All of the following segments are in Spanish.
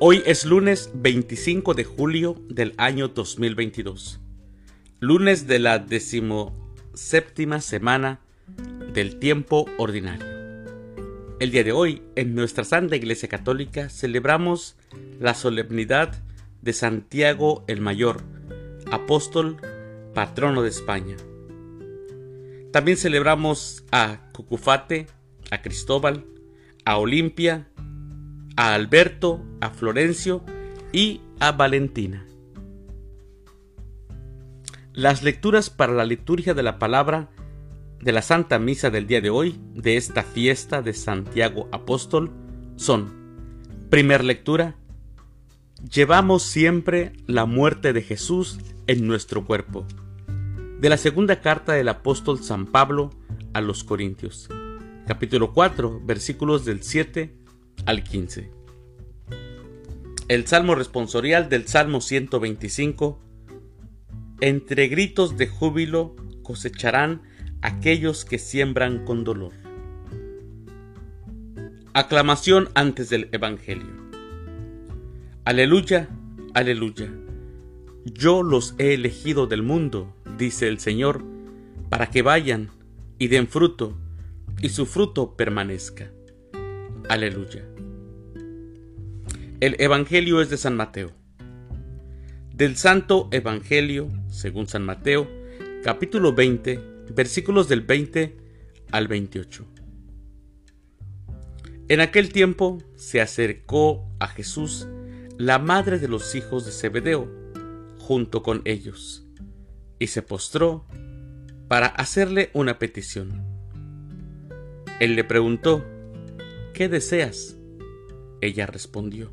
Hoy es lunes 25 de julio del año 2022, lunes de la decimoséptima semana del tiempo ordinario. El día de hoy, en nuestra Santa Iglesia Católica, celebramos la solemnidad de Santiago el Mayor, apóstol, patrono de España. También celebramos a Cucufate, a Cristóbal, a Olimpia, a Alberto, a Florencio y a Valentina. Las lecturas para la liturgia de la palabra de la Santa Misa del día de hoy, de esta fiesta de Santiago Apóstol, son, primer lectura, llevamos siempre la muerte de Jesús en nuestro cuerpo. De la segunda carta del apóstol San Pablo a los Corintios, capítulo 4, versículos del 7 al 15. El Salmo responsorial del Salmo 125. Entre gritos de júbilo cosecharán aquellos que siembran con dolor. Aclamación antes del Evangelio. Aleluya, aleluya. Yo los he elegido del mundo, dice el Señor, para que vayan y den fruto, y su fruto permanezca. Aleluya. El Evangelio es de San Mateo. Del Santo Evangelio, según San Mateo, capítulo 20, versículos del 20 al 28. En aquel tiempo se acercó a Jesús la madre de los hijos de Zebedeo, junto con ellos, y se postró para hacerle una petición. Él le preguntó, ¿qué deseas? Ella respondió,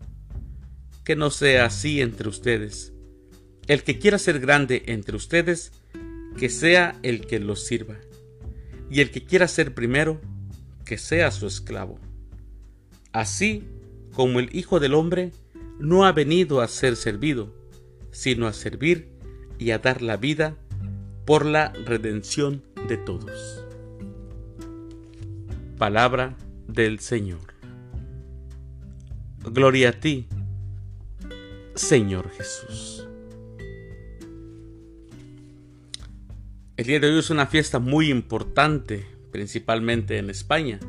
Que no sea así entre ustedes. El que quiera ser grande entre ustedes, que sea el que los sirva. Y el que quiera ser primero, que sea su esclavo. Así como el Hijo del Hombre no ha venido a ser servido, sino a servir y a dar la vida por la redención de todos palabra del Señor. Gloria a ti, Señor Jesús. El día de hoy es una fiesta muy importante, principalmente en España.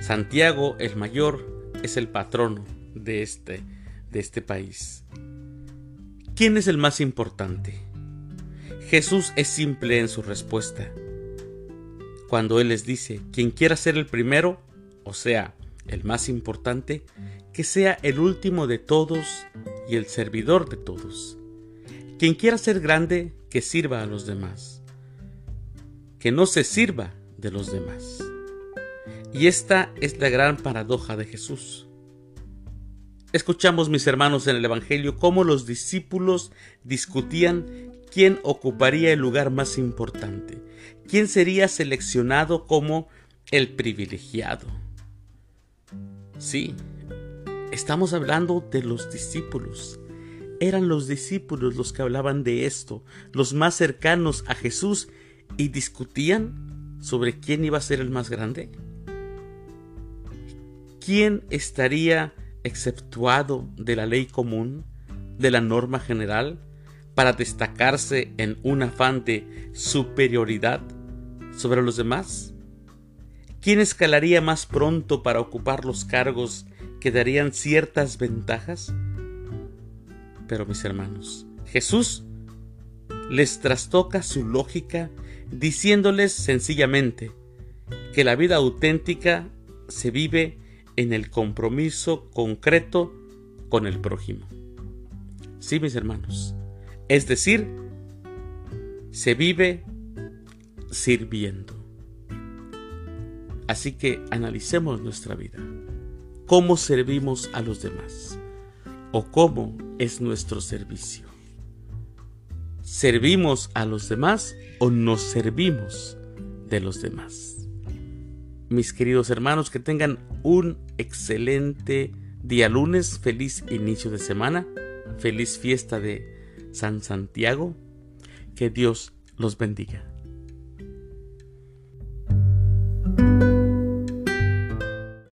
Santiago el Mayor es el patrono de este, de este país. ¿Quién es el más importante? Jesús es simple en su respuesta cuando Él les dice, quien quiera ser el primero, o sea, el más importante, que sea el último de todos y el servidor de todos. Quien quiera ser grande, que sirva a los demás. Que no se sirva de los demás. Y esta es la gran paradoja de Jesús. Escuchamos, mis hermanos, en el Evangelio cómo los discípulos discutían quién ocuparía el lugar más importante, quién sería seleccionado como el privilegiado. Sí, estamos hablando de los discípulos. Eran los discípulos los que hablaban de esto, los más cercanos a Jesús, y discutían sobre quién iba a ser el más grande. ¿Quién estaría exceptuado de la ley común, de la norma general? para destacarse en un afán de superioridad sobre los demás? ¿Quién escalaría más pronto para ocupar los cargos que darían ciertas ventajas. Pero mis hermanos, Jesús les trastoca su lógica diciéndoles sencillamente que la vida auténtica se vive en el compromiso concreto con el prójimo. Sí, mis hermanos. Es decir, se vive sirviendo. Así que analicemos nuestra vida. ¿Cómo servimos a los demás? ¿O cómo es nuestro servicio? ¿Servimos a los demás o nos servimos de los demás? Mis queridos hermanos, que tengan un excelente día lunes, feliz inicio de semana, feliz fiesta de San Santiago, que Dios los bendiga.